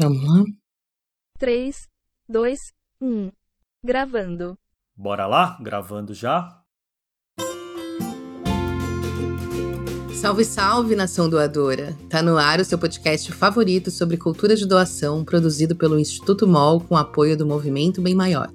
Vamos lá? 3, 2, 1. Gravando. Bora lá? Gravando já? Salve, salve, nação doadora! Tá no ar o seu podcast favorito sobre cultura de doação, produzido pelo Instituto MOL com apoio do Movimento Bem Maior.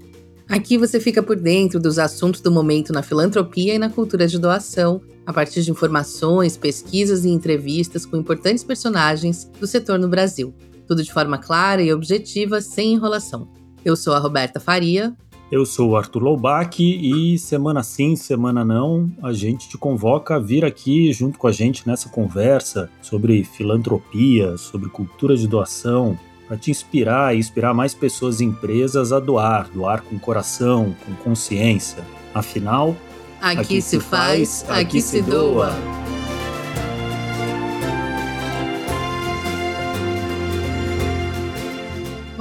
Aqui você fica por dentro dos assuntos do momento na filantropia e na cultura de doação, a partir de informações, pesquisas e entrevistas com importantes personagens do setor no Brasil tudo de forma clara e objetiva, sem enrolação. Eu sou a Roberta Faria. Eu sou o Arthur Loubach e semana sim, semana não, a gente te convoca a vir aqui junto com a gente nessa conversa sobre filantropia, sobre cultura de doação, para te inspirar e inspirar mais pessoas e empresas a doar, doar com coração, com consciência. Afinal, aqui, aqui se faz, aqui, aqui se doa. doa.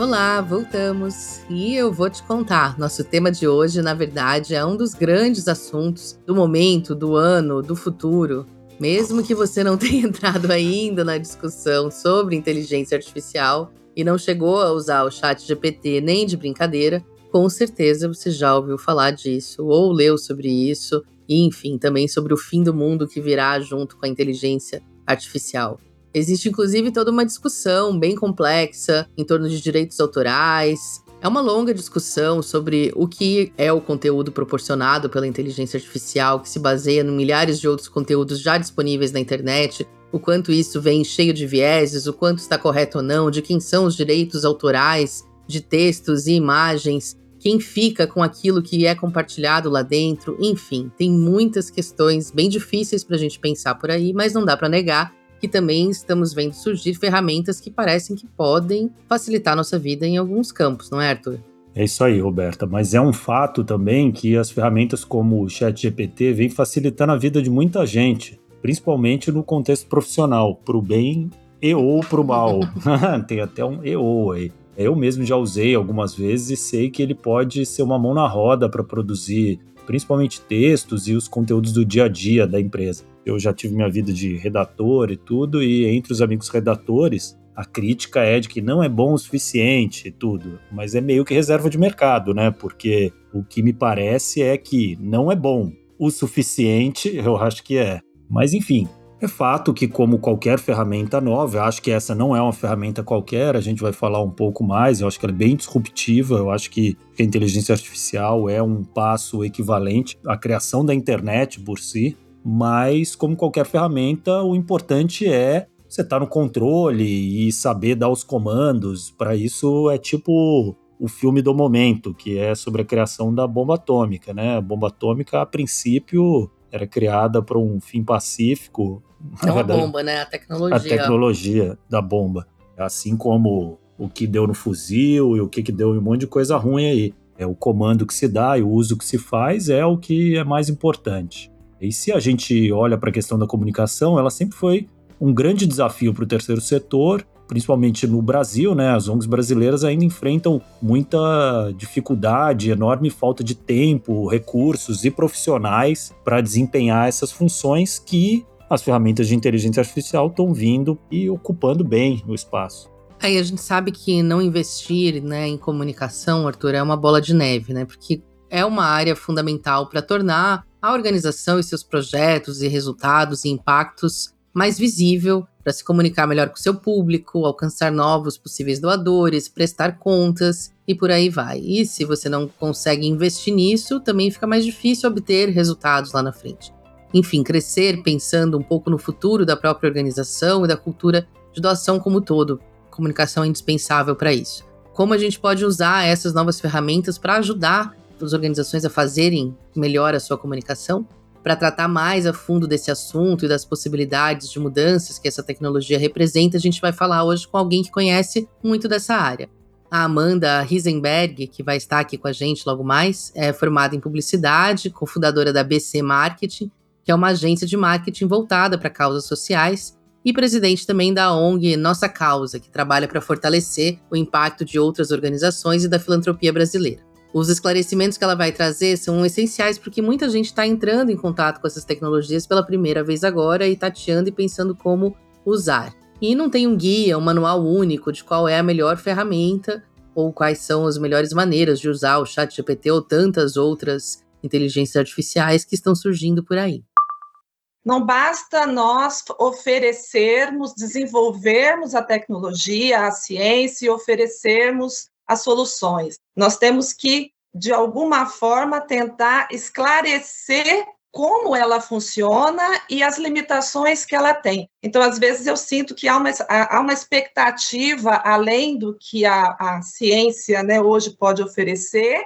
Olá, voltamos e eu vou te contar. Nosso tema de hoje, na verdade, é um dos grandes assuntos do momento, do ano, do futuro. Mesmo que você não tenha entrado ainda na discussão sobre inteligência artificial e não chegou a usar o chat GPT nem de brincadeira, com certeza você já ouviu falar disso ou leu sobre isso, e enfim, também sobre o fim do mundo que virá junto com a inteligência artificial. Existe inclusive toda uma discussão bem complexa em torno de direitos autorais. É uma longa discussão sobre o que é o conteúdo proporcionado pela inteligência artificial, que se baseia em milhares de outros conteúdos já disponíveis na internet, o quanto isso vem cheio de vieses, o quanto está correto ou não, de quem são os direitos autorais de textos e imagens, quem fica com aquilo que é compartilhado lá dentro, enfim, tem muitas questões bem difíceis para a gente pensar por aí, mas não dá para negar que também estamos vendo surgir ferramentas que parecem que podem facilitar nossa vida em alguns campos, não é, Arthur? É isso aí, Roberta. Mas é um fato também que as ferramentas como o ChatGPT vêm facilitando a vida de muita gente, principalmente no contexto profissional, para o bem e ou para o mal. Tem até um e ou aí. Eu mesmo já usei algumas vezes e sei que ele pode ser uma mão na roda para produzir principalmente textos e os conteúdos do dia a dia da empresa. Eu já tive minha vida de redator e tudo, e entre os amigos redatores, a crítica é de que não é bom o suficiente e tudo, mas é meio que reserva de mercado, né? Porque o que me parece é que não é bom o suficiente, eu acho que é. Mas enfim, é fato que, como qualquer ferramenta nova, acho que essa não é uma ferramenta qualquer, a gente vai falar um pouco mais, eu acho que ela é bem disruptiva, eu acho que a inteligência artificial é um passo equivalente à criação da internet por si, mas como qualquer ferramenta, o importante é você estar tá no controle e saber dar os comandos. Para isso é tipo o filme do momento, que é sobre a criação da bomba atômica, né? A bomba atômica, a princípio, era criada para um fim pacífico, é uma bomba, né? A tecnologia. A tecnologia da bomba. Assim como o que deu no fuzil e o que, que deu em um monte de coisa ruim aí. É o comando que se dá e o uso que se faz é o que é mais importante. E se a gente olha para a questão da comunicação, ela sempre foi um grande desafio para o terceiro setor, principalmente no Brasil, né? As ONGs brasileiras ainda enfrentam muita dificuldade, enorme falta de tempo, recursos e profissionais para desempenhar essas funções que as ferramentas de inteligência artificial estão vindo e ocupando bem o espaço. Aí a gente sabe que não investir né, em comunicação, Arthur, é uma bola de neve, né? Porque é uma área fundamental para tornar a organização e seus projetos e resultados e impactos mais visível, para se comunicar melhor com seu público, alcançar novos possíveis doadores, prestar contas e por aí vai. E se você não consegue investir nisso, também fica mais difícil obter resultados lá na frente enfim, crescer pensando um pouco no futuro da própria organização e da cultura de doação como um todo. Comunicação é indispensável para isso. Como a gente pode usar essas novas ferramentas para ajudar as organizações a fazerem melhor a sua comunicação? Para tratar mais a fundo desse assunto e das possibilidades de mudanças que essa tecnologia representa, a gente vai falar hoje com alguém que conhece muito dessa área. A Amanda Risenberg, que vai estar aqui com a gente logo mais, é formada em publicidade, cofundadora da BC Marketing que é uma agência de marketing voltada para causas sociais, e presidente também da ONG Nossa Causa, que trabalha para fortalecer o impacto de outras organizações e da filantropia brasileira. Os esclarecimentos que ela vai trazer são essenciais porque muita gente está entrando em contato com essas tecnologias pela primeira vez agora e tateando e pensando como usar. e não tem um guia, um manual único de qual é a melhor ferramenta ou quais são as melhores maneiras de usar o chat GPT ou tantas outras inteligências artificiais que estão surgindo por aí. Não basta nós oferecermos, desenvolvermos a tecnologia, a ciência e oferecermos as soluções. Nós temos que, de alguma forma, tentar esclarecer como ela funciona e as limitações que ela tem. Então, às vezes, eu sinto que há uma, há uma expectativa além do que a, a ciência né, hoje pode oferecer,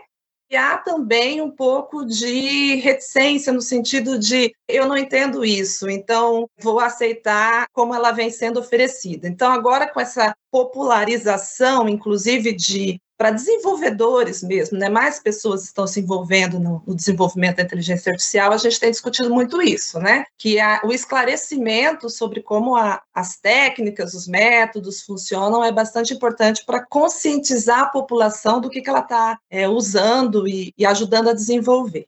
e há também um pouco de reticência no sentido de eu não entendo isso, então vou aceitar como ela vem sendo oferecida. Então, agora com essa popularização, inclusive de para desenvolvedores mesmo, né? mais pessoas estão se envolvendo no, no, desenvolvimento da inteligência artificial, a gente tem discutido muito isso, né? que a, o esclarecimento sobre como a, as técnicas, os métodos funcionam é bastante importante para conscientizar a população do que, que ela está é, usando e, e ajudando a desenvolver.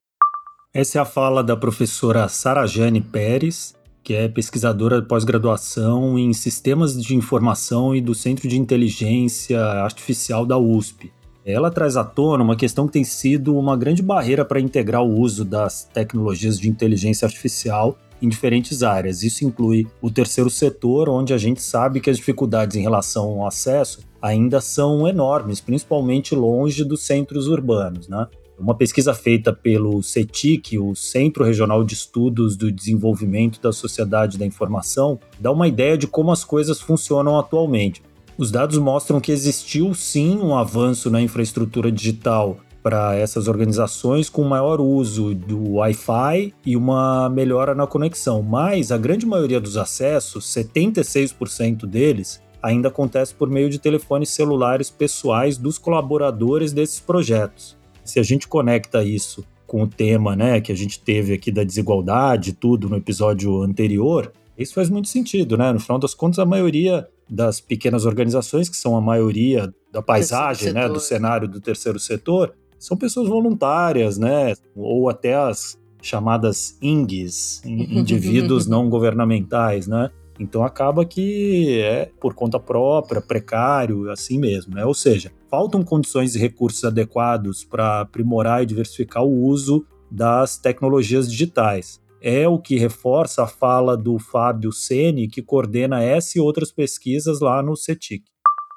Essa é a fala da professora Sarajane Pérez, que é pesquisadora pós-graduação em Sistemas de Informação e do Centro de Inteligência Artificial da USP. Ela traz à tona uma questão que tem sido uma grande barreira para integrar o uso das tecnologias de inteligência artificial em diferentes áreas. Isso inclui o terceiro setor, onde a gente sabe que as dificuldades em relação ao acesso ainda são enormes, principalmente longe dos centros urbanos. Né? Uma pesquisa feita pelo CETIC, o Centro Regional de Estudos do Desenvolvimento da Sociedade da Informação, dá uma ideia de como as coisas funcionam atualmente. Os dados mostram que existiu sim um avanço na infraestrutura digital para essas organizações com maior uso do Wi-Fi e uma melhora na conexão, mas a grande maioria dos acessos, 76% deles, ainda acontece por meio de telefones celulares pessoais dos colaboradores desses projetos se a gente conecta isso com o tema, né, que a gente teve aqui da desigualdade, tudo no episódio anterior, isso faz muito sentido, né? No final das contas, a maioria das pequenas organizações, que são a maioria da paisagem, né, do cenário do terceiro setor, são pessoas voluntárias, né? Ou até as chamadas INGs, indivíduos não governamentais, né? Então acaba que é por conta própria, precário, assim mesmo, né? Ou seja, faltam condições e recursos adequados para aprimorar e diversificar o uso das tecnologias digitais. É o que reforça a fala do Fábio Sene, que coordena essa e outras pesquisas lá no CETIC.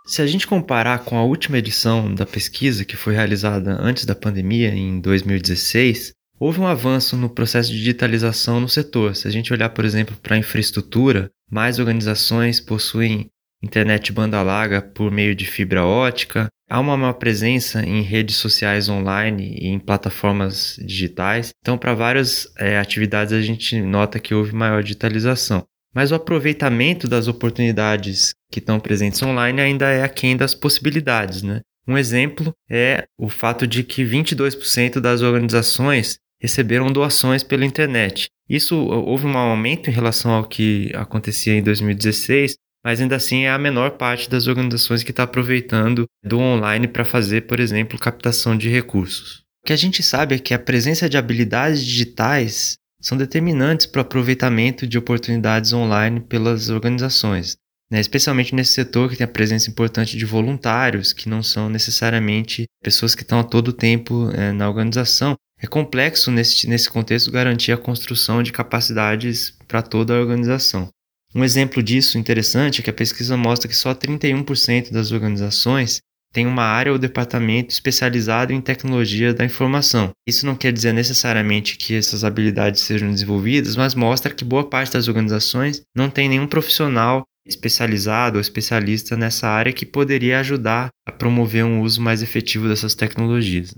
Se a gente comparar com a última edição da pesquisa, que foi realizada antes da pandemia, em 2016, houve um avanço no processo de digitalização no setor. Se a gente olhar, por exemplo, para a infraestrutura, mais organizações possuem internet banda larga por meio de fibra ótica. Há uma maior presença em redes sociais online e em plataformas digitais. Então, para várias é, atividades, a gente nota que houve maior digitalização. Mas o aproveitamento das oportunidades que estão presentes online ainda é aquém das possibilidades. Né? Um exemplo é o fato de que 22% das organizações receberam doações pela internet. Isso houve um aumento em relação ao que acontecia em 2016, mas ainda assim é a menor parte das organizações que está aproveitando do online para fazer, por exemplo, captação de recursos. O que a gente sabe é que a presença de habilidades digitais são determinantes para o aproveitamento de oportunidades online pelas organizações, né? especialmente nesse setor que tem a presença importante de voluntários, que não são necessariamente pessoas que estão a todo tempo é, na organização, é complexo nesse, nesse contexto garantir a construção de capacidades para toda a organização. Um exemplo disso interessante é que a pesquisa mostra que só 31% das organizações tem uma área ou departamento especializado em tecnologia da informação. Isso não quer dizer necessariamente que essas habilidades sejam desenvolvidas, mas mostra que boa parte das organizações não tem nenhum profissional especializado ou especialista nessa área que poderia ajudar a promover um uso mais efetivo dessas tecnologias.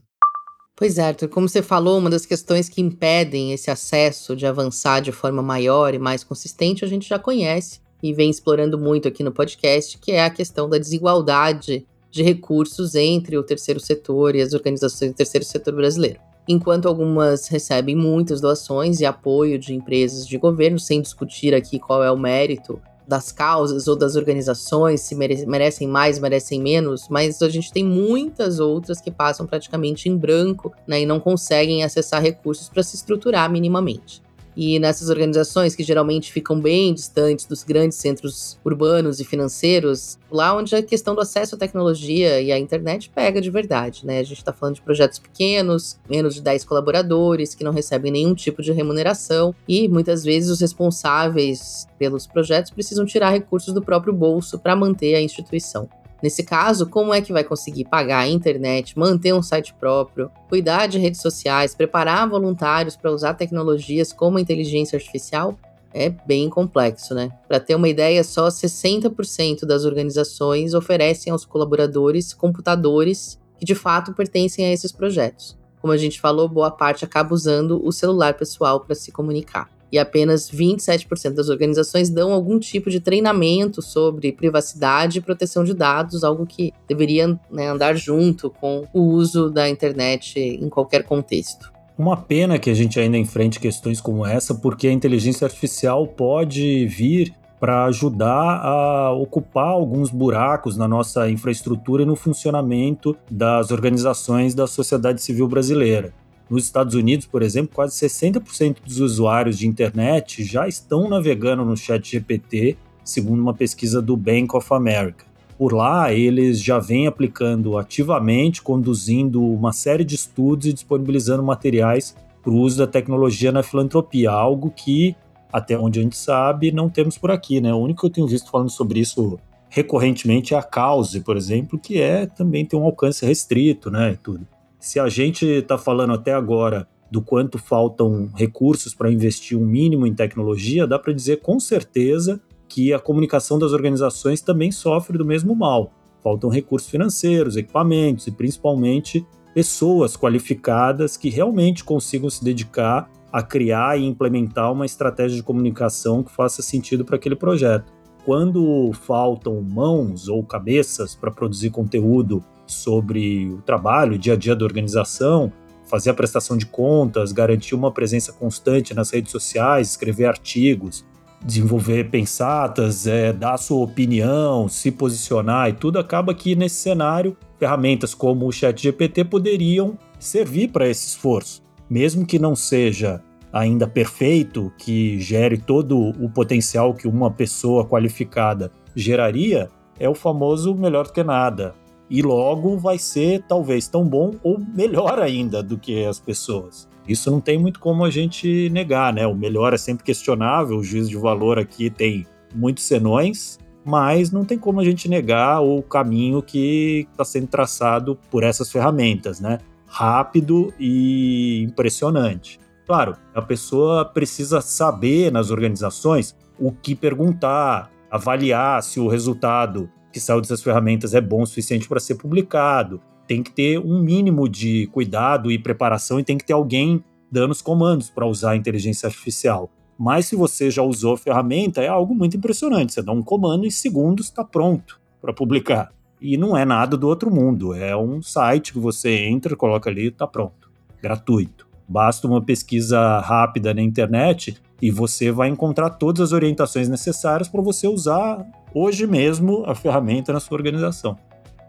Pois é, Arthur, como você falou, uma das questões que impedem esse acesso de avançar de forma maior e mais consistente, a gente já conhece e vem explorando muito aqui no podcast, que é a questão da desigualdade de recursos entre o terceiro setor e as organizações do terceiro setor brasileiro. Enquanto algumas recebem muitas doações e apoio de empresas de governo, sem discutir aqui qual é o mérito das causas ou das organizações, se merecem mais, merecem menos, mas a gente tem muitas outras que passam praticamente em branco né, e não conseguem acessar recursos para se estruturar minimamente. E nessas organizações que geralmente ficam bem distantes dos grandes centros urbanos e financeiros, lá onde a questão do acesso à tecnologia e à internet pega de verdade, né? A gente está falando de projetos pequenos, menos de 10 colaboradores, que não recebem nenhum tipo de remuneração e muitas vezes os responsáveis pelos projetos precisam tirar recursos do próprio bolso para manter a instituição. Nesse caso, como é que vai conseguir pagar a internet, manter um site próprio, cuidar de redes sociais, preparar voluntários para usar tecnologias como inteligência artificial? É bem complexo, né? Para ter uma ideia, só 60% das organizações oferecem aos colaboradores computadores que de fato pertencem a esses projetos. Como a gente falou, boa parte acaba usando o celular pessoal para se comunicar e apenas 27% das organizações dão algum tipo de treinamento sobre privacidade e proteção de dados, algo que deveria né, andar junto com o uso da internet em qualquer contexto. Uma pena que a gente ainda enfrente questões como essa, porque a inteligência artificial pode vir para ajudar a ocupar alguns buracos na nossa infraestrutura e no funcionamento das organizações da sociedade civil brasileira. Nos Estados Unidos, por exemplo, quase 60% dos usuários de internet já estão navegando no Chat GPT, segundo uma pesquisa do Bank of America. Por lá, eles já vêm aplicando ativamente, conduzindo uma série de estudos e disponibilizando materiais para o uso da tecnologia na filantropia, algo que, até onde a gente sabe, não temos por aqui. Né? O único que eu tenho visto falando sobre isso recorrentemente é a Cause, por exemplo, que é também tem um alcance restrito, né, e tudo. Se a gente está falando até agora do quanto faltam recursos para investir um mínimo em tecnologia, dá para dizer com certeza que a comunicação das organizações também sofre do mesmo mal. Faltam recursos financeiros, equipamentos e principalmente pessoas qualificadas que realmente consigam se dedicar a criar e implementar uma estratégia de comunicação que faça sentido para aquele projeto. Quando faltam mãos ou cabeças para produzir conteúdo sobre o trabalho, o dia a dia da organização, fazer a prestação de contas, garantir uma presença constante nas redes sociais, escrever artigos, desenvolver pensatas, é, dar sua opinião, se posicionar e tudo, acaba que nesse cenário ferramentas como o ChatGPT poderiam servir para esse esforço, mesmo que não seja ainda perfeito, que gere todo o potencial que uma pessoa qualificada geraria, é o famoso melhor do que nada e logo vai ser talvez tão bom ou melhor ainda do que as pessoas. Isso não tem muito como a gente negar, né? O melhor é sempre questionável, o juízo de valor aqui tem muitos senões, mas não tem como a gente negar o caminho que está sendo traçado por essas ferramentas, né? Rápido e impressionante. Claro, a pessoa precisa saber nas organizações o que perguntar, avaliar se o resultado que saiu dessas ferramentas é bom o suficiente para ser publicado. Tem que ter um mínimo de cuidado e preparação e tem que ter alguém dando os comandos para usar a inteligência artificial. Mas se você já usou a ferramenta, é algo muito impressionante. Você dá um comando e em segundos está pronto para publicar. E não é nada do outro mundo. É um site que você entra, coloca ali e está pronto. Gratuito. Basta uma pesquisa rápida na internet e você vai encontrar todas as orientações necessárias para você usar hoje mesmo a ferramenta na sua organização.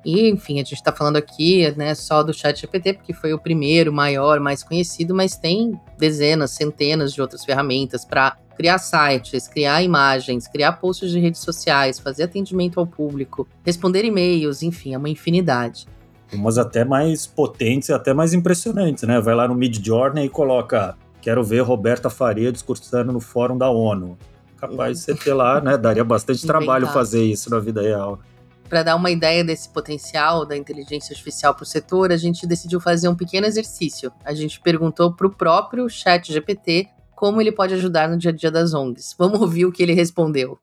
E, enfim, a gente está falando aqui né, só do ChatGPT, porque foi o primeiro, maior, mais conhecido, mas tem dezenas, centenas de outras ferramentas para criar sites, criar imagens, criar posts de redes sociais, fazer atendimento ao público, responder e-mails, enfim, é uma infinidade. Umas até mais potentes e até mais impressionantes, né? Vai lá no Mid Journey e coloca: Quero ver Roberta Faria discursando no fórum da ONU capaz de você ter lá, né? Daria bastante trabalho fazer isso na vida real. Para dar uma ideia desse potencial da inteligência artificial para o setor, a gente decidiu fazer um pequeno exercício. A gente perguntou para o próprio Chat GPT como ele pode ajudar no dia a dia das ONGs. Vamos ouvir o que ele respondeu.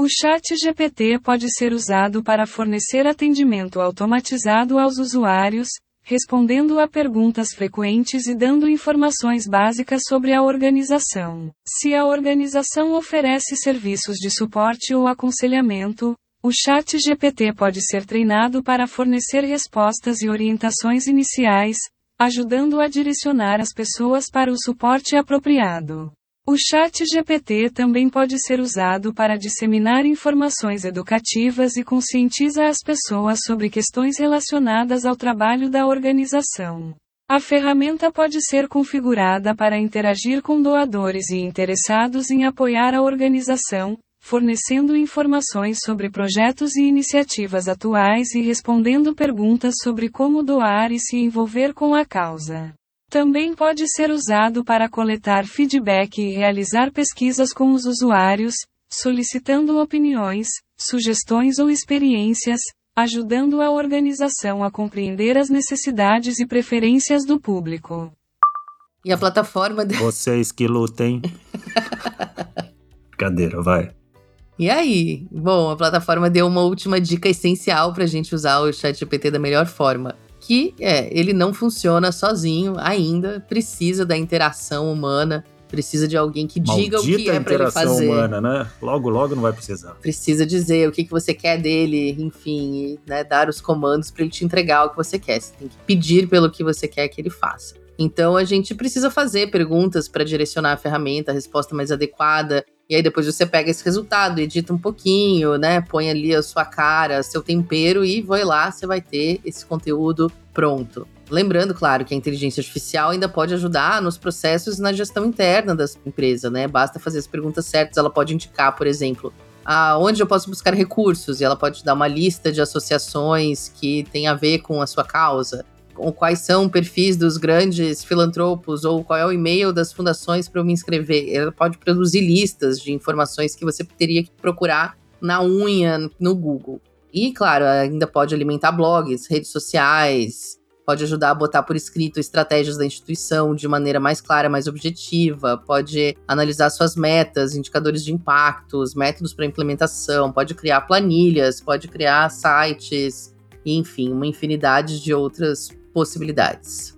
O Chat GPT pode ser usado para fornecer atendimento automatizado aos usuários, respondendo a perguntas frequentes e dando informações básicas sobre a organização. Se a organização oferece serviços de suporte ou aconselhamento, o Chat GPT pode ser treinado para fornecer respostas e orientações iniciais, ajudando a direcionar as pessoas para o suporte apropriado. O Chat GPT também pode ser usado para disseminar informações educativas e conscientiza as pessoas sobre questões relacionadas ao trabalho da organização. A ferramenta pode ser configurada para interagir com doadores e interessados em apoiar a organização, fornecendo informações sobre projetos e iniciativas atuais e respondendo perguntas sobre como doar e se envolver com a causa. Também pode ser usado para coletar feedback e realizar pesquisas com os usuários, solicitando opiniões, sugestões ou experiências, ajudando a organização a compreender as necessidades e preferências do público. E a plataforma. De... Vocês que lutem. Brincadeira, vai. E aí? Bom, a plataforma deu uma última dica essencial para a gente usar o ChatGPT da melhor forma. Que é, ele não funciona sozinho ainda, precisa da interação humana, precisa de alguém que Maldita diga o que é para ele fazer. humana, né? Logo, logo não vai precisar. Precisa dizer o que, que você quer dele, enfim, e, né, dar os comandos para ele te entregar o que você quer. Você tem que pedir pelo que você quer que ele faça. Então a gente precisa fazer perguntas para direcionar a ferramenta, a resposta mais adequada. E aí depois você pega esse resultado, edita um pouquinho, né? Põe ali a sua cara, seu tempero e vai lá, você vai ter esse conteúdo pronto. Lembrando, claro, que a inteligência artificial ainda pode ajudar nos processos e na gestão interna da empresa, né? Basta fazer as perguntas certas, ela pode indicar, por exemplo, aonde eu posso buscar recursos, e ela pode dar uma lista de associações que tem a ver com a sua causa quais são perfis dos grandes filantropos, ou qual é o e-mail das fundações para eu me inscrever. Ela pode produzir listas de informações que você teria que procurar na unha no Google. E, claro, ainda pode alimentar blogs, redes sociais, pode ajudar a botar por escrito estratégias da instituição de maneira mais clara, mais objetiva, pode analisar suas metas, indicadores de impactos, métodos para implementação, pode criar planilhas, pode criar sites, enfim, uma infinidade de outras possibilidades.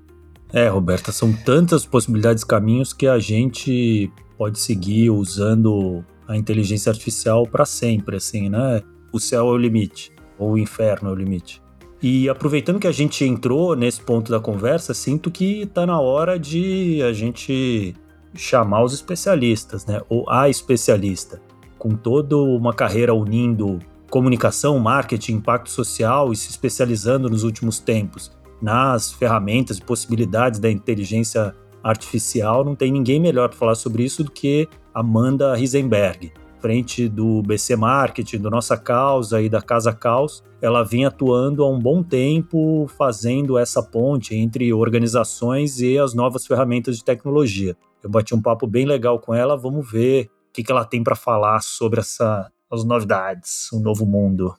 É, Roberta, são tantas possibilidades, caminhos que a gente pode seguir usando a inteligência artificial para sempre, assim, né? O céu é o limite, ou o inferno é o limite. E aproveitando que a gente entrou nesse ponto da conversa, sinto que está na hora de a gente chamar os especialistas, né? Ou a especialista, com toda uma carreira unindo comunicação, marketing, impacto social e se especializando nos últimos tempos nas ferramentas e possibilidades da inteligência artificial, não tem ninguém melhor para falar sobre isso do que Amanda Risenberg. Frente do BC Marketing, do Nossa Causa e da Casa Caos, ela vem atuando há um bom tempo fazendo essa ponte entre organizações e as novas ferramentas de tecnologia. Eu bati um papo bem legal com ela, vamos ver o que, que ela tem para falar sobre essa, as novidades, um novo mundo.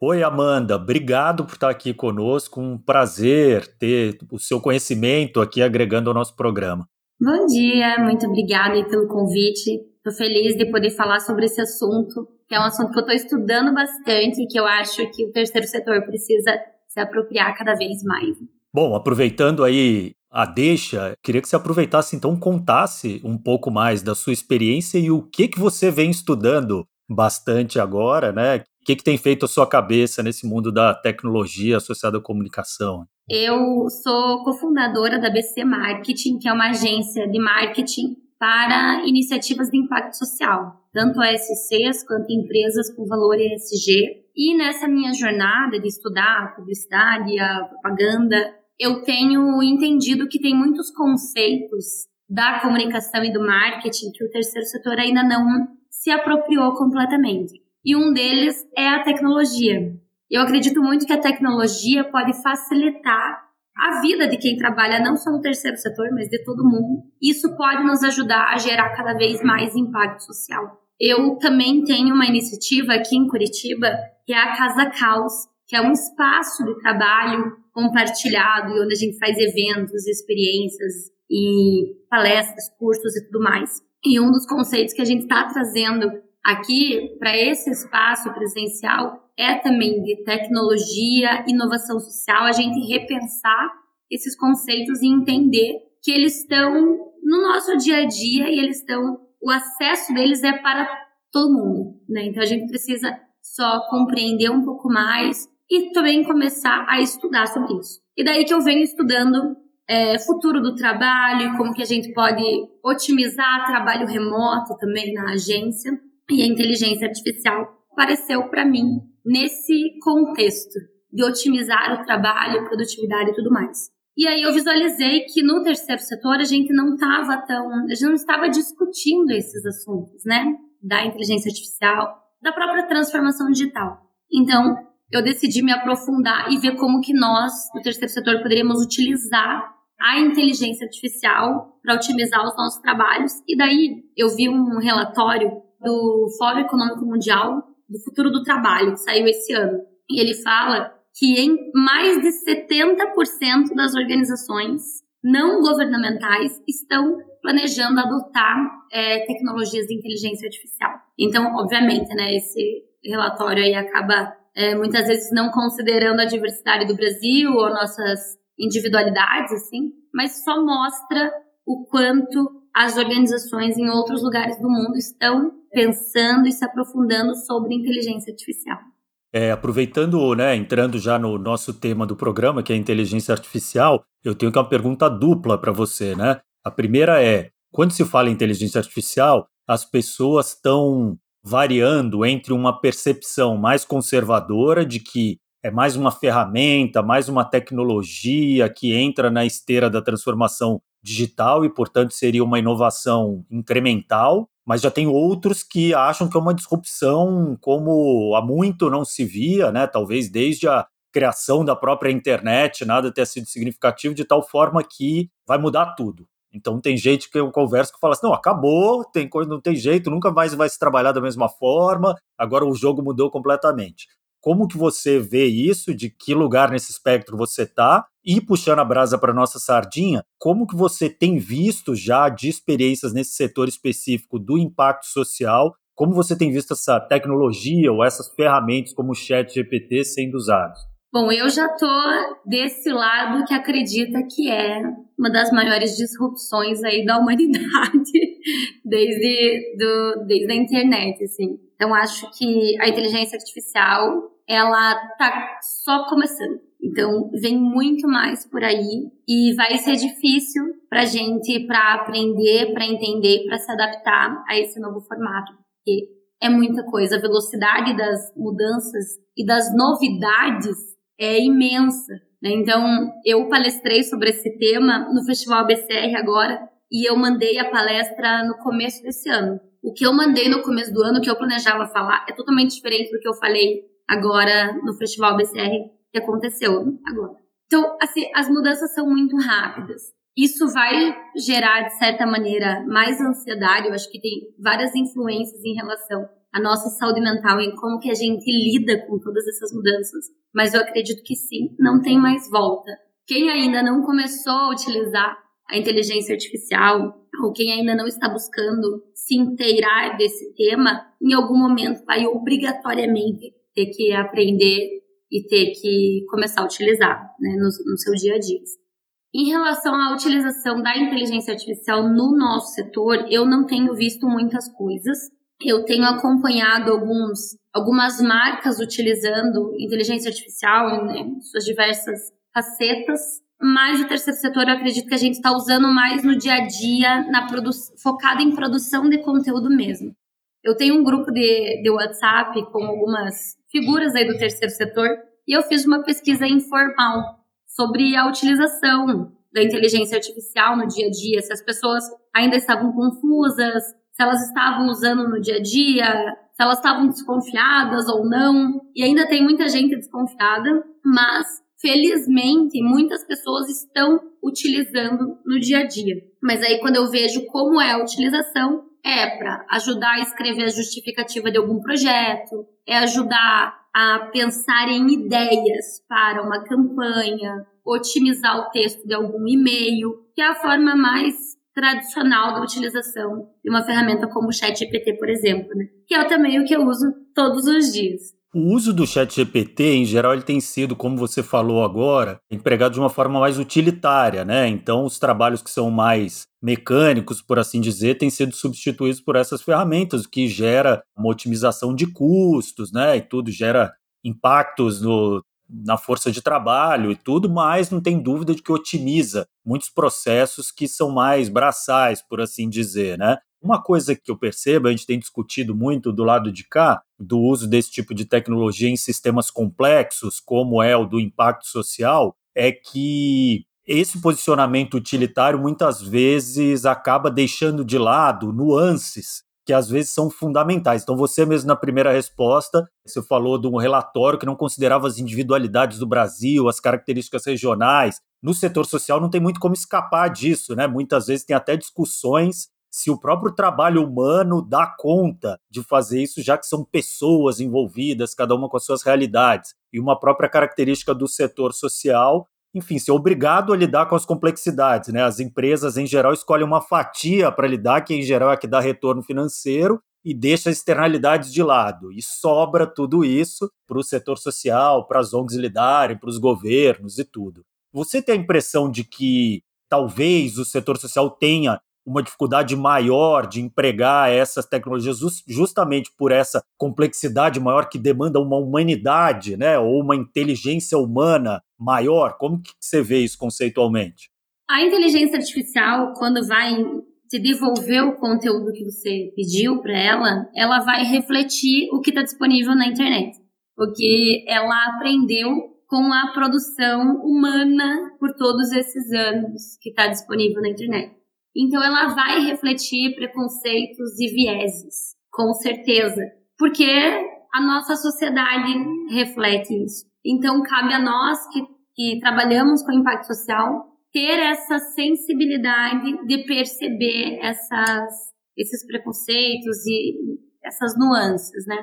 Oi, Amanda, obrigado por estar aqui conosco. Um prazer ter o seu conhecimento aqui agregando ao nosso programa. Bom dia, muito obrigada pelo convite. Estou feliz de poder falar sobre esse assunto, que é um assunto que eu estou estudando bastante e que eu acho que o terceiro setor precisa se apropriar cada vez mais. Bom, aproveitando aí a deixa, queria que você aproveitasse então contasse um pouco mais da sua experiência e o que que você vem estudando bastante agora, né? Que, que tem feito a sua cabeça nesse mundo da tecnologia associada à comunicação? Eu sou cofundadora da BC Marketing, que é uma agência de marketing para iniciativas de impacto social, tanto ASCs quanto empresas com valor ESG. E nessa minha jornada de estudar a publicidade a propaganda, eu tenho entendido que tem muitos conceitos da comunicação e do marketing que o terceiro setor ainda não se apropriou completamente e um deles é a tecnologia. Eu acredito muito que a tecnologia pode facilitar a vida de quem trabalha não só no terceiro setor, mas de todo mundo. Isso pode nos ajudar a gerar cada vez mais impacto social. Eu também tenho uma iniciativa aqui em Curitiba, que é a Casa Caos, que é um espaço de trabalho compartilhado e onde a gente faz eventos, experiências e palestras, cursos e tudo mais. E um dos conceitos que a gente está trazendo aqui para esse espaço presencial é também de tecnologia, inovação social, a gente repensar esses conceitos e entender que eles estão no nosso dia a dia e eles estão, o acesso deles é para todo mundo, né? Então a gente precisa só compreender um pouco mais e também começar a estudar sobre isso. E daí que eu venho estudando é, futuro do trabalho, como que a gente pode otimizar trabalho remoto também na agência e a inteligência artificial pareceu para mim nesse contexto de otimizar o trabalho, produtividade e tudo mais. E aí eu visualizei que no terceiro setor a gente não estava tão, a gente não estava discutindo esses assuntos, né? Da inteligência artificial, da própria transformação digital. Então, eu decidi me aprofundar e ver como que nós, no terceiro setor, poderíamos utilizar a inteligência artificial para otimizar os nossos trabalhos. E daí eu vi um relatório do Fórum Econômico Mundial do Futuro do Trabalho, que saiu esse ano. E ele fala que em mais de 70% das organizações não governamentais estão planejando adotar é, tecnologias de inteligência artificial. Então, obviamente, né, esse relatório aí acaba é, muitas vezes não considerando a diversidade do Brasil ou nossas individualidades, assim, mas só mostra o quanto as organizações em outros lugares do mundo estão pensando e se aprofundando sobre inteligência artificial. É, aproveitando, né, entrando já no nosso tema do programa, que é inteligência artificial, eu tenho uma pergunta dupla para você, né? A primeira é, quando se fala em inteligência artificial, as pessoas estão variando entre uma percepção mais conservadora de que é mais uma ferramenta, mais uma tecnologia que entra na esteira da transformação digital e, portanto, seria uma inovação incremental, mas já tem outros que acham que é uma disrupção como há muito não se via, né? Talvez desde a criação da própria internet, nada ter sido significativo, de tal forma que vai mudar tudo. Então tem gente que eu converso que fala assim, não, acabou, tem coisa, não tem jeito, nunca mais vai se trabalhar da mesma forma, agora o jogo mudou completamente. Como que você vê isso? De que lugar nesse espectro você está? E puxando a brasa para nossa sardinha, como que você tem visto já de experiências nesse setor específico do impacto social? Como você tem visto essa tecnologia ou essas ferramentas como o Chat GPT sendo usados? Bom, eu já tô desse lado que acredita que é uma das maiores disrupções aí da humanidade desde, do, desde a internet, assim. Então, acho que a inteligência artificial, ela tá só começando. Então, vem muito mais por aí e vai ser difícil pra gente para aprender, para entender, para se adaptar a esse novo formato, porque é muita coisa. A velocidade das mudanças e das novidades é imensa. Né? Então, eu palestrei sobre esse tema no Festival BCR agora e eu mandei a palestra no começo desse ano. O que eu mandei no começo do ano, que eu planejava falar, é totalmente diferente do que eu falei agora no Festival BCR que aconteceu agora. Então, assim, as mudanças são muito rápidas. Isso vai gerar, de certa maneira, mais ansiedade. Eu acho que tem várias influências em relação à nossa saúde mental e como que a gente lida com todas essas mudanças. Mas eu acredito que sim, não tem mais volta. Quem ainda não começou a utilizar a inteligência artificial, ou quem ainda não está buscando se inteirar desse tema, em algum momento vai obrigatoriamente ter que aprender e ter que começar a utilizar né, no, no seu dia a dia. Em relação à utilização da inteligência artificial no nosso setor, eu não tenho visto muitas coisas. Eu tenho acompanhado alguns, algumas marcas utilizando inteligência artificial em né, suas diversas facetas, mas o terceiro setor eu acredito que a gente está usando mais no dia a dia, na focado em produção de conteúdo mesmo. Eu tenho um grupo de, de WhatsApp com algumas figuras aí do terceiro setor e eu fiz uma pesquisa informal sobre a utilização da inteligência artificial no dia a dia, se as pessoas ainda estavam confusas, se elas estavam usando no dia a dia, se elas estavam desconfiadas ou não. E ainda tem muita gente desconfiada, mas felizmente muitas pessoas estão utilizando no dia a dia. Mas aí quando eu vejo como é a utilização, é para ajudar a escrever a justificativa de algum projeto, é ajudar a pensar em ideias para uma campanha, otimizar o texto de algum e-mail, que é a forma mais tradicional da utilização de uma ferramenta como o ChatGPT, por exemplo, né? que é também o que eu uso todos os dias. O uso do chat GPT, em geral, ele tem sido, como você falou agora, empregado de uma forma mais utilitária, né? Então, os trabalhos que são mais mecânicos, por assim dizer, têm sido substituídos por essas ferramentas, o que gera uma otimização de custos, né? E tudo gera impactos no na força de trabalho e tudo, mas não tem dúvida de que otimiza muitos processos que são mais braçais, por assim dizer, né? Uma coisa que eu percebo, a gente tem discutido muito do lado de cá, do uso desse tipo de tecnologia em sistemas complexos, como é o do impacto social, é que esse posicionamento utilitário muitas vezes acaba deixando de lado nuances que às vezes são fundamentais. Então, você mesmo na primeira resposta, você falou de um relatório que não considerava as individualidades do Brasil, as características regionais. No setor social não tem muito como escapar disso, né? Muitas vezes tem até discussões se o próprio trabalho humano dá conta de fazer isso, já que são pessoas envolvidas, cada uma com as suas realidades. E uma própria característica do setor social enfim, ser obrigado a lidar com as complexidades. Né? As empresas, em geral, escolhem uma fatia para lidar, que em geral é que dá retorno financeiro, e deixa as externalidades de lado. E sobra tudo isso para o setor social, para as ONGs lidarem, para os governos e tudo. Você tem a impressão de que talvez o setor social tenha uma dificuldade maior de empregar essas tecnologias justamente por essa complexidade maior que demanda uma humanidade, né, ou uma inteligência humana maior? Como que você vê isso conceitualmente? A inteligência artificial, quando vai te devolver o conteúdo que você pediu para ela, ela vai refletir o que está disponível na internet, porque ela aprendeu com a produção humana por todos esses anos que está disponível na internet. Então ela vai refletir preconceitos e vieses, com certeza, porque a nossa sociedade reflete isso. Então cabe a nós que, que trabalhamos com impacto social ter essa sensibilidade de perceber essas, esses preconceitos e essas nuances, né?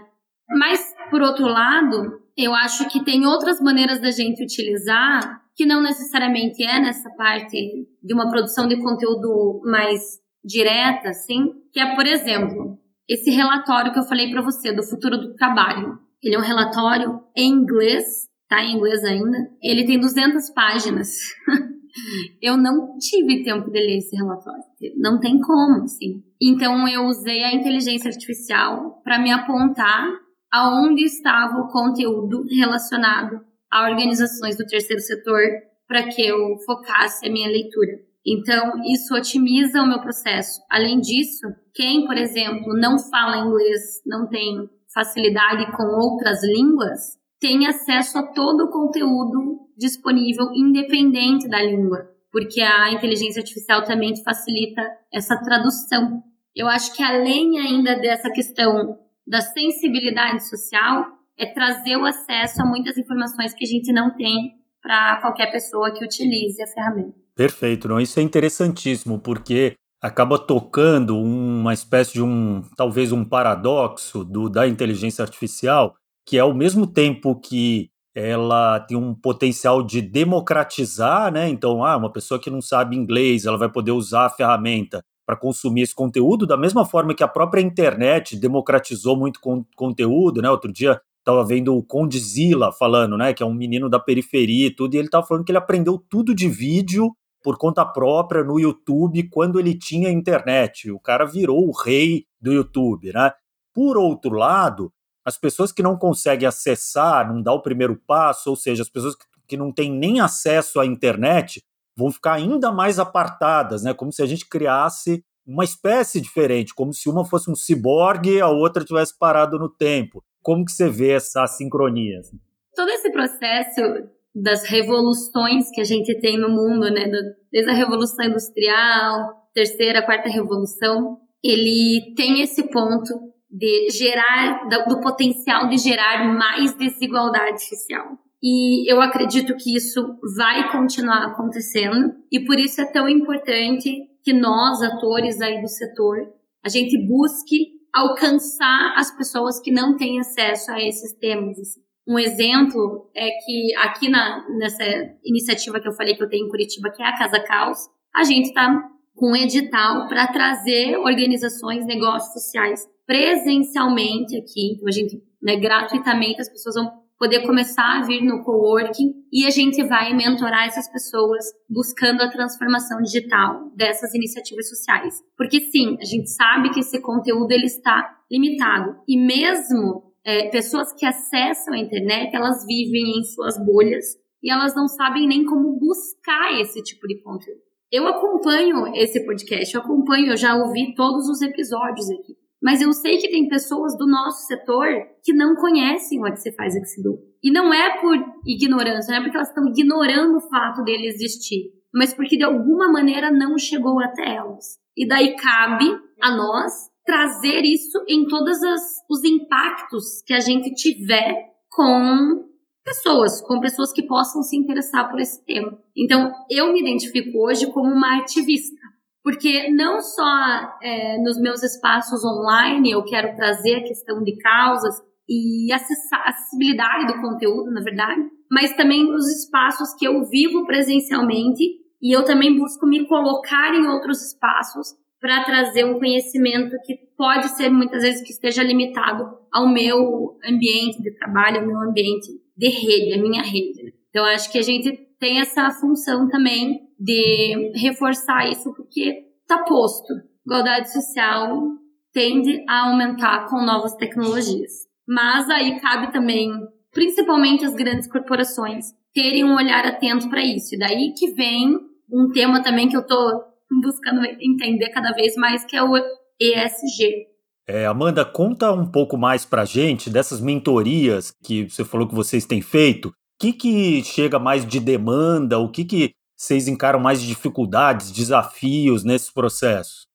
Mas, por outro lado, eu acho que tem outras maneiras da gente utilizar que não necessariamente é nessa parte de uma produção de conteúdo mais direta, assim, que é, por exemplo, esse relatório que eu falei para você do futuro do trabalho. Ele é um relatório em inglês, tá em inglês ainda. Ele tem 200 páginas. eu não tive tempo de ler esse relatório. Não tem como, assim. Então eu usei a inteligência artificial para me apontar aonde estava o conteúdo relacionado a organizações do terceiro setor para que eu focasse a minha leitura. Então, isso otimiza o meu processo. Além disso, quem, por exemplo, não fala inglês, não tem facilidade com outras línguas, tem acesso a todo o conteúdo disponível, independente da língua, porque a inteligência artificial também facilita essa tradução. Eu acho que além ainda dessa questão da sensibilidade social, é trazer o acesso a muitas informações que a gente não tem para qualquer pessoa que utilize a ferramenta. Perfeito, não? Isso é interessantíssimo, porque acaba tocando uma espécie de um, talvez um paradoxo do, da inteligência artificial, que é ao mesmo tempo que ela tem um potencial de democratizar, né? Então, ah, uma pessoa que não sabe inglês, ela vai poder usar a ferramenta para consumir esse conteúdo, da mesma forma que a própria internet democratizou muito con conteúdo, né? Outro dia Tava vendo o Condizila falando, né? Que é um menino da periferia e tudo, e ele tava falando que ele aprendeu tudo de vídeo por conta própria no YouTube quando ele tinha internet. O cara virou o rei do YouTube, né? Por outro lado, as pessoas que não conseguem acessar, não dá o primeiro passo, ou seja, as pessoas que não têm nem acesso à internet, vão ficar ainda mais apartadas, né? Como se a gente criasse uma espécie diferente, como se uma fosse um ciborgue e a outra tivesse parado no tempo. Como que você vê essa sincronia? Assim? Todo esse processo das revoluções que a gente tem no mundo, né, desde a revolução industrial, terceira, quarta revolução, ele tem esse ponto de gerar do potencial de gerar mais desigualdade social. E eu acredito que isso vai continuar acontecendo e por isso é tão importante que nós, atores aí do setor, a gente busque alcançar as pessoas que não têm acesso a esses temas. Um exemplo é que aqui na, nessa iniciativa que eu falei que eu tenho em Curitiba, que é a Casa Caos, a gente está com um edital para trazer organizações, negócios sociais presencialmente aqui. Então, a gente, né, gratuitamente, as pessoas vão poder começar a vir no coworking e a gente vai mentorar essas pessoas buscando a transformação digital dessas iniciativas sociais. Porque sim, a gente sabe que esse conteúdo ele está limitado e mesmo é, pessoas que acessam a internet, elas vivem em suas bolhas e elas não sabem nem como buscar esse tipo de conteúdo. Eu acompanho esse podcast, eu acompanho, eu já ouvi todos os episódios aqui. Mas eu sei que tem pessoas do nosso setor que não conhecem o que faz Exedu. E não é por ignorância, não é porque elas estão ignorando o fato dele existir, mas porque de alguma maneira não chegou até elas. E daí cabe a nós trazer isso em todos os impactos que a gente tiver com pessoas, com pessoas que possam se interessar por esse tema. Então, eu me identifico hoje como uma ativista, porque não só é, nos meus espaços online eu quero trazer a questão de causas e acessibilidade do conteúdo, na verdade, mas também nos espaços que eu vivo presencialmente e eu também busco me colocar em outros espaços para trazer um conhecimento que pode ser muitas vezes que esteja limitado ao meu ambiente de trabalho, ao meu ambiente de rede, a minha rede. Então acho que a gente tem essa função também de reforçar isso porque está posto. Igualdade social tende a aumentar com novas tecnologias. Mas aí cabe também, principalmente as grandes corporações, terem um olhar atento para isso. E daí que vem um tema também que eu estou buscando entender cada vez mais, que é o ESG. É, Amanda, conta um pouco mais para gente dessas mentorias que você falou que vocês têm feito. O que, que chega mais de demanda? O que, que vocês encaram mais de dificuldades, desafios nesses processos?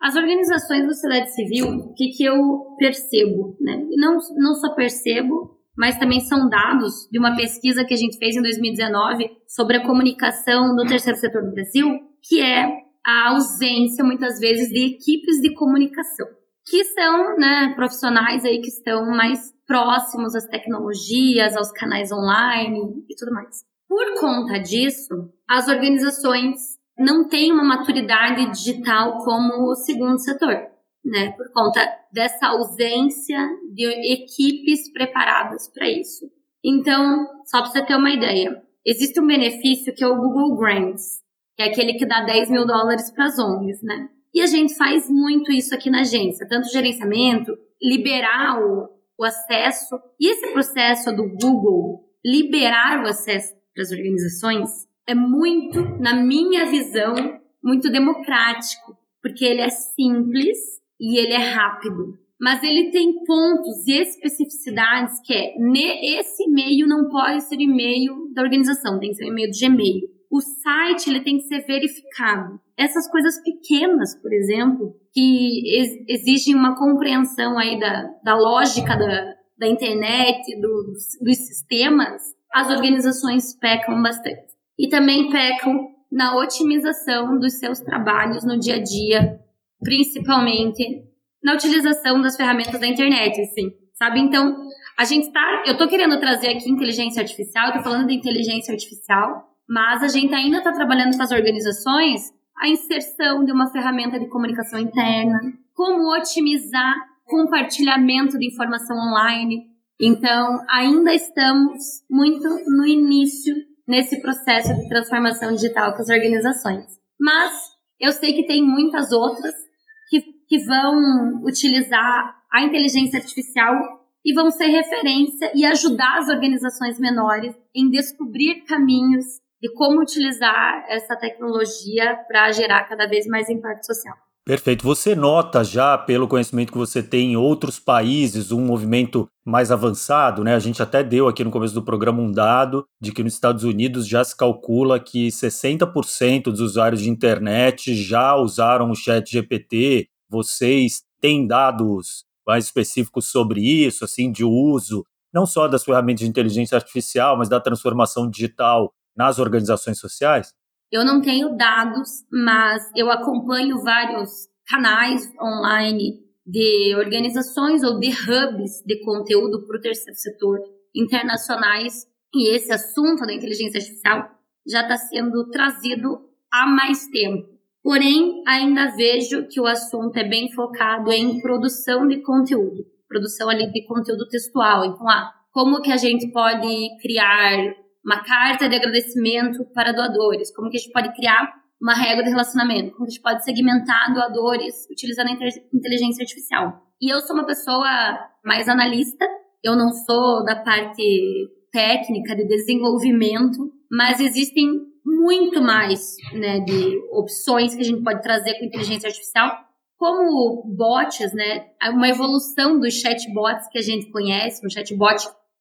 As organizações da sociedade civil, o que, que eu percebo? Né? Não, não só percebo, mas também são dados de uma pesquisa que a gente fez em 2019 sobre a comunicação no terceiro setor do Brasil, que é a ausência, muitas vezes, de equipes de comunicação, que são né, profissionais aí que estão mais próximos às tecnologias, aos canais online e tudo mais. Por conta disso, as organizações não têm uma maturidade digital como o segundo setor, né? Por conta dessa ausência de equipes preparadas para isso. Então, só para você ter uma ideia, existe um benefício que é o Google Grants, que é aquele que dá 10 mil dólares para as ONGs, né? E a gente faz muito isso aqui na agência, tanto gerenciamento, liberar o, o acesso. E esse processo do Google liberar o acesso para as organizações é muito, na minha visão, muito democrático, porque ele é simples e ele é rápido. Mas ele tem pontos e especificidades que é, esse e-mail não pode ser e-mail da organização, tem que ser e-mail do Gmail o site ele tem que ser verificado. Essas coisas pequenas, por exemplo, que ex exigem uma compreensão aí da, da lógica da, da internet, do, dos sistemas, as organizações pecam bastante. E também pecam na otimização dos seus trabalhos no dia a dia, principalmente na utilização das ferramentas da internet, assim, sabe? Então, a gente tá, eu tô querendo trazer aqui inteligência artificial, tô falando de inteligência artificial, mas a gente ainda está trabalhando com as organizações a inserção de uma ferramenta de comunicação interna, como otimizar compartilhamento de informação online. Então, ainda estamos muito no início nesse processo de transformação digital com as organizações. Mas eu sei que tem muitas outras que, que vão utilizar a inteligência artificial e vão ser referência e ajudar as organizações menores em descobrir caminhos e como utilizar essa tecnologia para gerar cada vez mais impacto social. Perfeito. Você nota já, pelo conhecimento que você tem em outros países, um movimento mais avançado, né? A gente até deu aqui no começo do programa um dado de que nos Estados Unidos já se calcula que 60% dos usuários de internet já usaram o chat GPT. Vocês têm dados mais específicos sobre isso, assim, de uso, não só das ferramentas de inteligência artificial, mas da transformação digital nas organizações sociais? Eu não tenho dados, mas eu acompanho vários canais online de organizações ou de hubs de conteúdo para o terceiro setor internacionais e esse assunto da inteligência artificial já está sendo trazido há mais tempo. Porém, ainda vejo que o assunto é bem focado em produção de conteúdo, produção ali de conteúdo textual. Então, ah, como que a gente pode criar uma carta de agradecimento para doadores, como que a gente pode criar uma regra de relacionamento, como que a gente pode segmentar doadores utilizando a inteligência artificial. E eu sou uma pessoa mais analista, Eu não sou da parte técnica de desenvolvimento, mas existem muito mais né, de opções que a gente pode trazer com inteligência artificial, como bots, né? Uma evolução dos chatbots que a gente conhece, um chatbot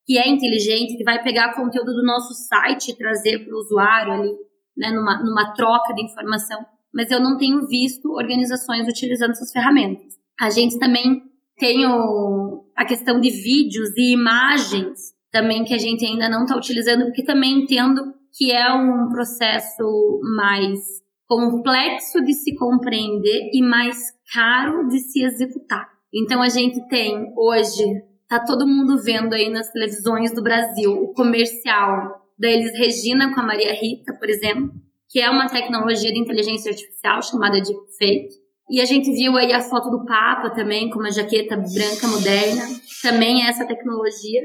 que é inteligente, que vai pegar conteúdo do nosso site e trazer para o usuário ali, né, numa, numa troca de informação. Mas eu não tenho visto organizações utilizando essas ferramentas. A gente também tem o, a questão de vídeos e imagens também que a gente ainda não está utilizando, porque também entendo que é um processo mais complexo de se compreender e mais caro de se executar. Então a gente tem hoje, tá todo mundo vendo aí nas televisões do Brasil o comercial da Elis Regina com a Maria Rita, por exemplo, que é uma tecnologia de inteligência artificial chamada Deepfake. E a gente viu aí a foto do Papa também, com uma jaqueta branca moderna, também é essa tecnologia.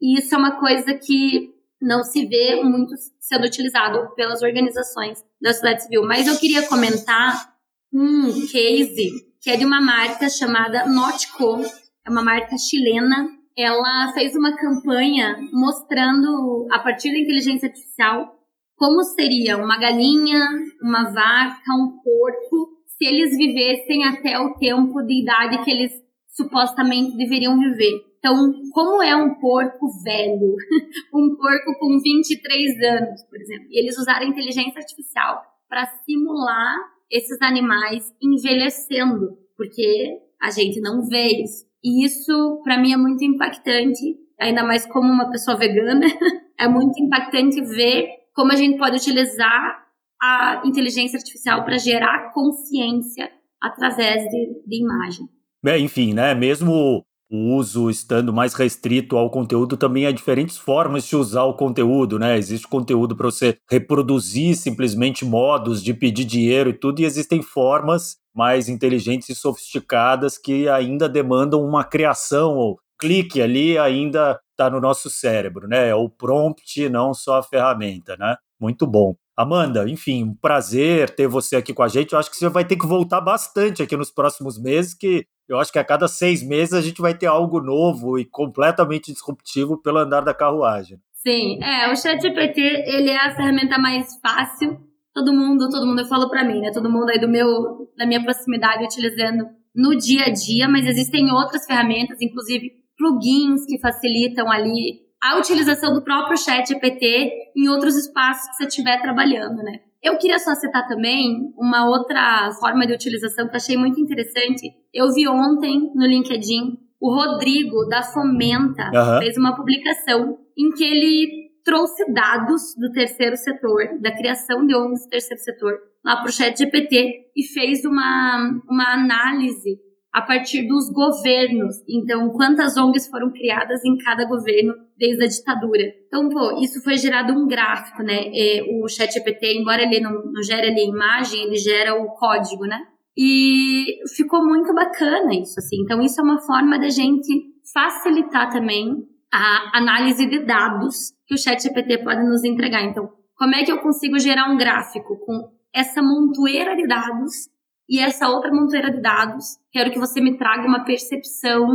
E isso é uma coisa que não se vê muito sendo utilizado pelas organizações da sociedade civil. Mas eu queria comentar um case que é de uma marca chamada Notco, é uma marca chilena. Ela fez uma campanha mostrando, a partir da inteligência artificial, como seria uma galinha, uma vaca, um porco, se eles vivessem até o tempo de idade que eles supostamente deveriam viver. Então, como é um porco velho, um porco com 23 anos, por exemplo, e eles usaram inteligência artificial para simular esses animais envelhecendo, porque a gente não vê isso. E isso, para mim, é muito impactante, ainda mais como uma pessoa vegana, é muito impactante ver como a gente pode utilizar a inteligência artificial para gerar consciência através de, de imagem. É, enfim, né? Mesmo o uso estando mais restrito ao conteúdo, também há diferentes formas de usar o conteúdo, né? Existe conteúdo para você reproduzir simplesmente modos de pedir dinheiro e tudo, e existem formas mais inteligentes e sofisticadas que ainda demandam uma criação ou clique ali ainda está no nosso cérebro, né? É o prompt, não só a ferramenta, né? Muito bom. Amanda, enfim, um prazer ter você aqui com a gente. Eu acho que você vai ter que voltar bastante aqui nos próximos meses, que eu acho que a cada seis meses a gente vai ter algo novo e completamente disruptivo pelo andar da carruagem. Sim, é, o ChatGPT, ele é a ferramenta mais fácil. Todo mundo, todo mundo, eu falo para mim, né? Todo mundo aí do meu, da minha proximidade utilizando no dia a dia, mas existem outras ferramentas, inclusive plugins que facilitam ali a utilização do próprio ChatGPT em outros espaços que você estiver trabalhando, né? Eu queria só citar também uma outra forma de utilização que eu achei muito interessante. Eu vi ontem no LinkedIn o Rodrigo da Fomenta uhum. fez uma publicação em que ele trouxe dados do terceiro setor, da criação de ONGs do terceiro setor, lá para o chat GPT e fez uma, uma análise a partir dos governos. Então, quantas ONGs foram criadas em cada governo desde a ditadura. Então, pô, isso foi gerado um gráfico, né? E o ChatGPT, embora ele não, não gere ali imagem, ele gera o código, né? E ficou muito bacana isso, assim. Então, isso é uma forma da gente facilitar também a análise de dados que o ChatGPT pode nos entregar. Então, como é que eu consigo gerar um gráfico com essa montoeira de dados e essa outra montoeira de dados, quero que você me traga uma percepção,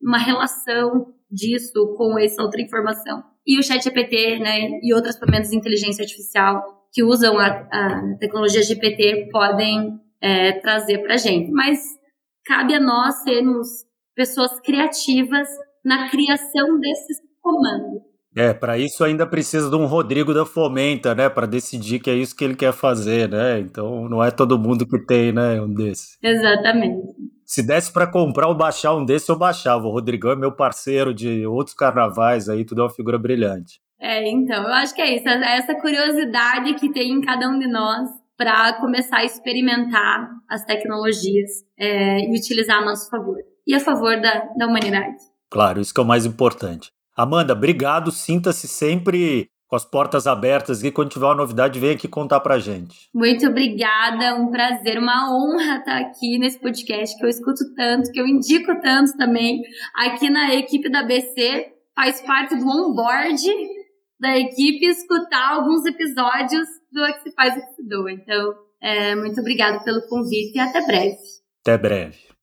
uma relação disso com essa outra informação. E o ChatGPT, né, e outras ferramentas de inteligência artificial que usam a, a tecnologia GPT podem é, trazer para gente. Mas cabe a nós sermos pessoas criativas na criação desses comandos. É, para isso ainda precisa de um Rodrigo da Fomenta, né, para decidir que é isso que ele quer fazer, né? Então não é todo mundo que tem, né, um desse. Exatamente. Se desse para comprar ou baixar um desse, eu baixava. O Rodrigão é meu parceiro de outros carnavais aí, tudo é uma figura brilhante. É, então, eu acho que é isso, é essa curiosidade que tem em cada um de nós para começar a experimentar as tecnologias é, e utilizar a nosso favor e a favor da, da humanidade. Claro, isso que é o mais importante. Amanda, obrigado. Sinta-se sempre com as portas abertas e quando tiver uma novidade, vem aqui contar pra gente. Muito obrigada, um prazer, uma honra estar aqui nesse podcast que eu escuto tanto, que eu indico tanto também. Aqui na equipe da BC, faz parte do onboard da equipe escutar alguns episódios do que se faz o que se doa. Então, é, muito obrigada pelo convite e até breve. Até breve.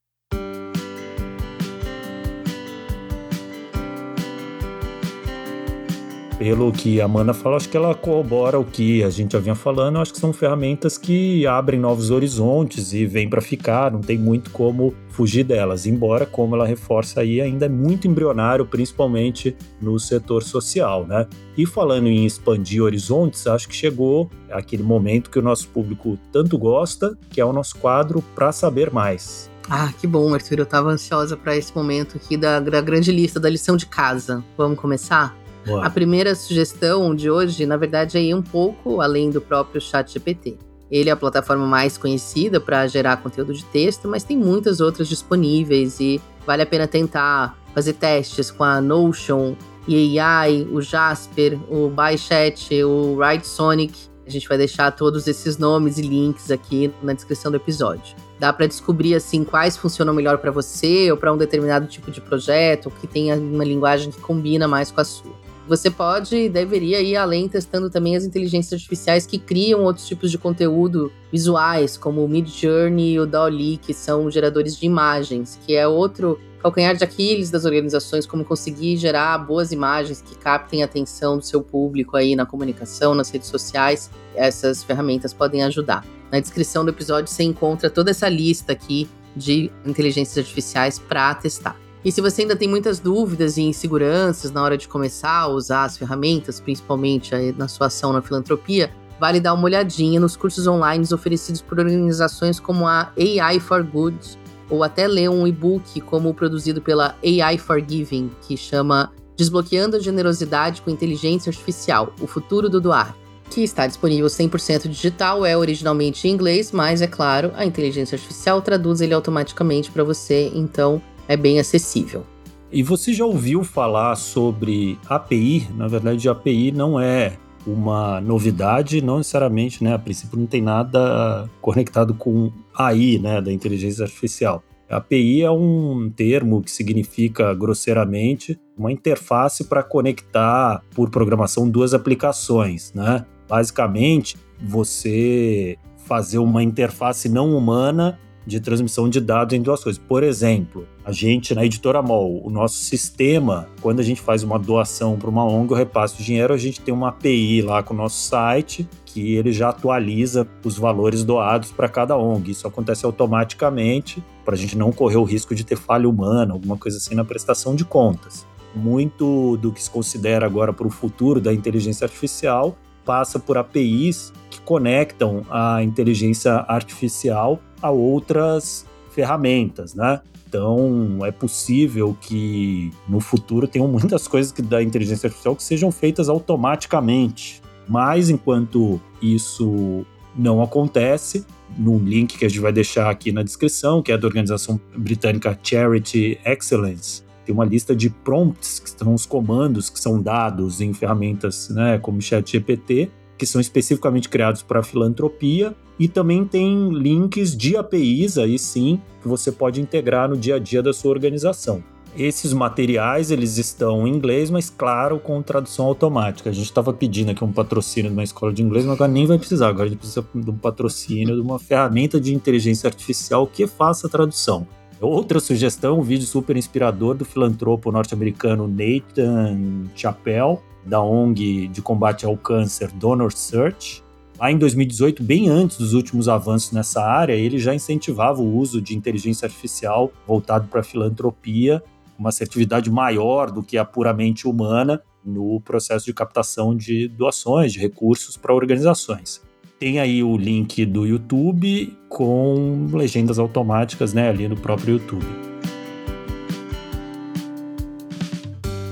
Pelo que a Amanda falou, acho que ela corrobora o que a gente já vinha falando. Acho que são ferramentas que abrem novos horizontes e vêm para ficar, não tem muito como fugir delas. Embora, como ela reforça aí, ainda é muito embrionário, principalmente no setor social, né? E falando em expandir horizontes, acho que chegou aquele momento que o nosso público tanto gosta, que é o nosso quadro Para Saber Mais. Ah, que bom, Arthur. Eu estava ansiosa para esse momento aqui da, da grande lista da lição de casa. Vamos começar? A primeira sugestão de hoje, na verdade, é ir um pouco além do próprio Chat GPT. Ele é a plataforma mais conhecida para gerar conteúdo de texto, mas tem muitas outras disponíveis e vale a pena tentar fazer testes com a Notion, e AI, o Jasper, o ByChat, o WriteSonic. A gente vai deixar todos esses nomes e links aqui na descrição do episódio. Dá para descobrir assim quais funcionam melhor para você ou para um determinado tipo de projeto, que tenha uma linguagem que combina mais com a sua. Você pode e deveria ir além testando também as inteligências artificiais que criam outros tipos de conteúdo visuais, como o Midjourney e o DALL-E, que são geradores de imagens, que é outro calcanhar de Aquiles das organizações, como conseguir gerar boas imagens que captem a atenção do seu público aí na comunicação, nas redes sociais. Essas ferramentas podem ajudar. Na descrição do episódio você encontra toda essa lista aqui de inteligências artificiais para testar. E se você ainda tem muitas dúvidas e inseguranças na hora de começar a usar as ferramentas, principalmente na sua ação na filantropia, vale dar uma olhadinha nos cursos online oferecidos por organizações como a AI for Good, ou até ler um e-book como o produzido pela AI for Giving, que chama Desbloqueando a Generosidade com Inteligência Artificial: O Futuro do Doar que está disponível 100% digital, é originalmente em inglês, mas é claro, a inteligência artificial traduz ele automaticamente para você, então é bem acessível. E você já ouviu falar sobre API? Na verdade, API não é uma novidade, não necessariamente, né? A princípio não tem nada conectado com AI, né, da inteligência artificial. API é um termo que significa grosseiramente uma interface para conectar por programação duas aplicações, né? Basicamente, você fazer uma interface não humana de transmissão de dados em duas coisas. Por exemplo, a gente na editora MOL, o nosso sistema, quando a gente faz uma doação para uma ONG ou repasse de dinheiro, a gente tem uma API lá com o nosso site que ele já atualiza os valores doados para cada ONG. Isso acontece automaticamente para a gente não correr o risco de ter falha humana, alguma coisa assim na prestação de contas. Muito do que se considera agora para o futuro da inteligência artificial passa por APIs que conectam a inteligência artificial a outras ferramentas, né? Então, é possível que no futuro tenham muitas coisas que, da inteligência artificial que sejam feitas automaticamente. Mas enquanto isso não acontece, no link que a gente vai deixar aqui na descrição, que é da organização britânica Charity Excellence, tem uma lista de prompts, que são os comandos que são dados em ferramentas né, como ChatGPT, que são especificamente criados para filantropia, e também tem links de APIs aí sim que você pode integrar no dia a dia da sua organização. Esses materiais eles estão em inglês, mas claro, com tradução automática. A gente estava pedindo aqui um patrocínio de uma escola de inglês, mas agora nem vai precisar. Agora a gente precisa de um patrocínio de uma ferramenta de inteligência artificial que faça a tradução. Outra sugestão, um vídeo super inspirador do filantropo norte-americano Nathan Chappell, da ONG de combate ao câncer Donor Search. Lá em 2018, bem antes dos últimos avanços nessa área, ele já incentivava o uso de inteligência artificial voltado para a filantropia, uma assertividade maior do que a puramente humana no processo de captação de doações, de recursos para organizações. Tem aí o link do YouTube com legendas automáticas, né, ali no próprio YouTube.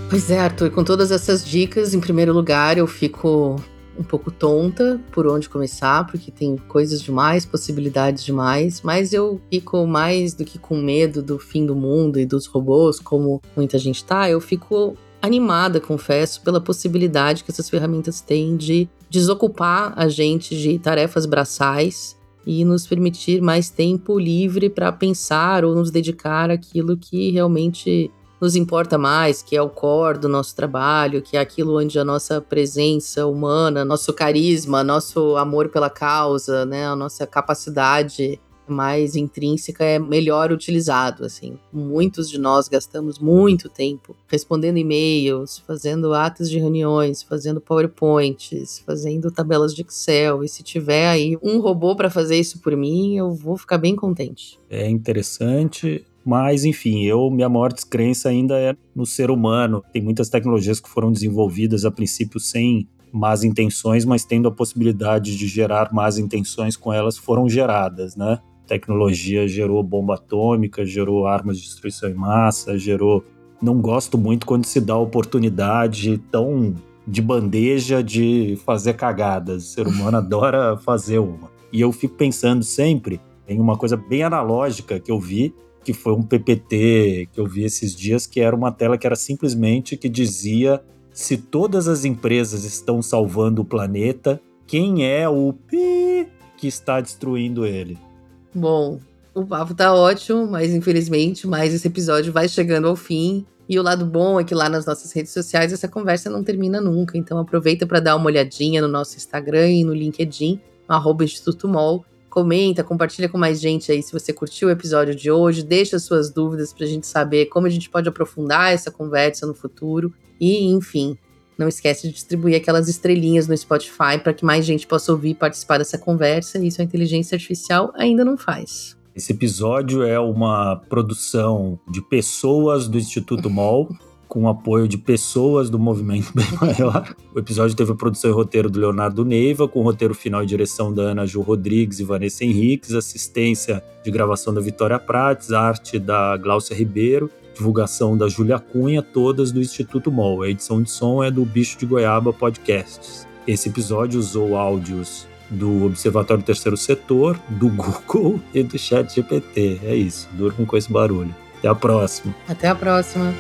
Pois é, Arthur, com todas essas dicas, em primeiro lugar, eu fico um pouco tonta por onde começar, porque tem coisas demais, possibilidades demais, mas eu fico mais do que com medo do fim do mundo e dos robôs, como muita gente tá, eu fico animada, confesso, pela possibilidade que essas ferramentas têm de desocupar a gente de tarefas braçais e nos permitir mais tempo livre para pensar ou nos dedicar àquilo que realmente nos importa mais, que é o core do nosso trabalho, que é aquilo onde a nossa presença humana, nosso carisma, nosso amor pela causa, né, a nossa capacidade mais intrínseca é melhor utilizado, assim. Muitos de nós gastamos muito tempo respondendo e-mails, fazendo atas de reuniões, fazendo PowerPoints, fazendo tabelas de Excel, e se tiver aí um robô para fazer isso por mim, eu vou ficar bem contente. É interessante mas, enfim, eu minha maior descrença ainda é no ser humano. Tem muitas tecnologias que foram desenvolvidas a princípio sem más intenções, mas tendo a possibilidade de gerar más intenções com elas, foram geradas, né? tecnologia gerou bomba atômica, gerou armas de destruição em massa, gerou. Não gosto muito quando se dá a oportunidade tão de bandeja de fazer cagadas. O ser humano adora fazer uma. E eu fico pensando sempre em uma coisa bem analógica que eu vi, que foi um PPT que eu vi esses dias, que era uma tela que era simplesmente que dizia se todas as empresas estão salvando o planeta, quem é o pi que está destruindo ele? Bom, o papo tá ótimo, mas infelizmente mais esse episódio vai chegando ao fim. E o lado bom é que lá nas nossas redes sociais essa conversa não termina nunca. Então aproveita para dar uma olhadinha no nosso Instagram e no LinkedIn, no Instituto Mol. Comenta, compartilha com mais gente aí se você curtiu o episódio de hoje, deixa suas dúvidas para a gente saber como a gente pode aprofundar essa conversa no futuro. E, enfim, não esquece de distribuir aquelas estrelinhas no Spotify para que mais gente possa ouvir e participar dessa conversa. Isso a inteligência artificial ainda não faz. Esse episódio é uma produção de pessoas do Instituto MOL. com apoio de pessoas do movimento bem maior. O episódio teve a produção e roteiro do Leonardo Neiva, com roteiro final e direção da Ana Ju Rodrigues e Vanessa Henriques, assistência de gravação da Vitória Prates, arte da Glaucia Ribeiro divulgação da Júlia Cunha, todas do Instituto MOL. A edição de som é do Bicho de Goiaba Podcasts. Esse episódio usou áudios do Observatório Terceiro Setor, do Google e do Chat GPT. É isso, durmo com esse barulho. Até a próxima. Até a próxima.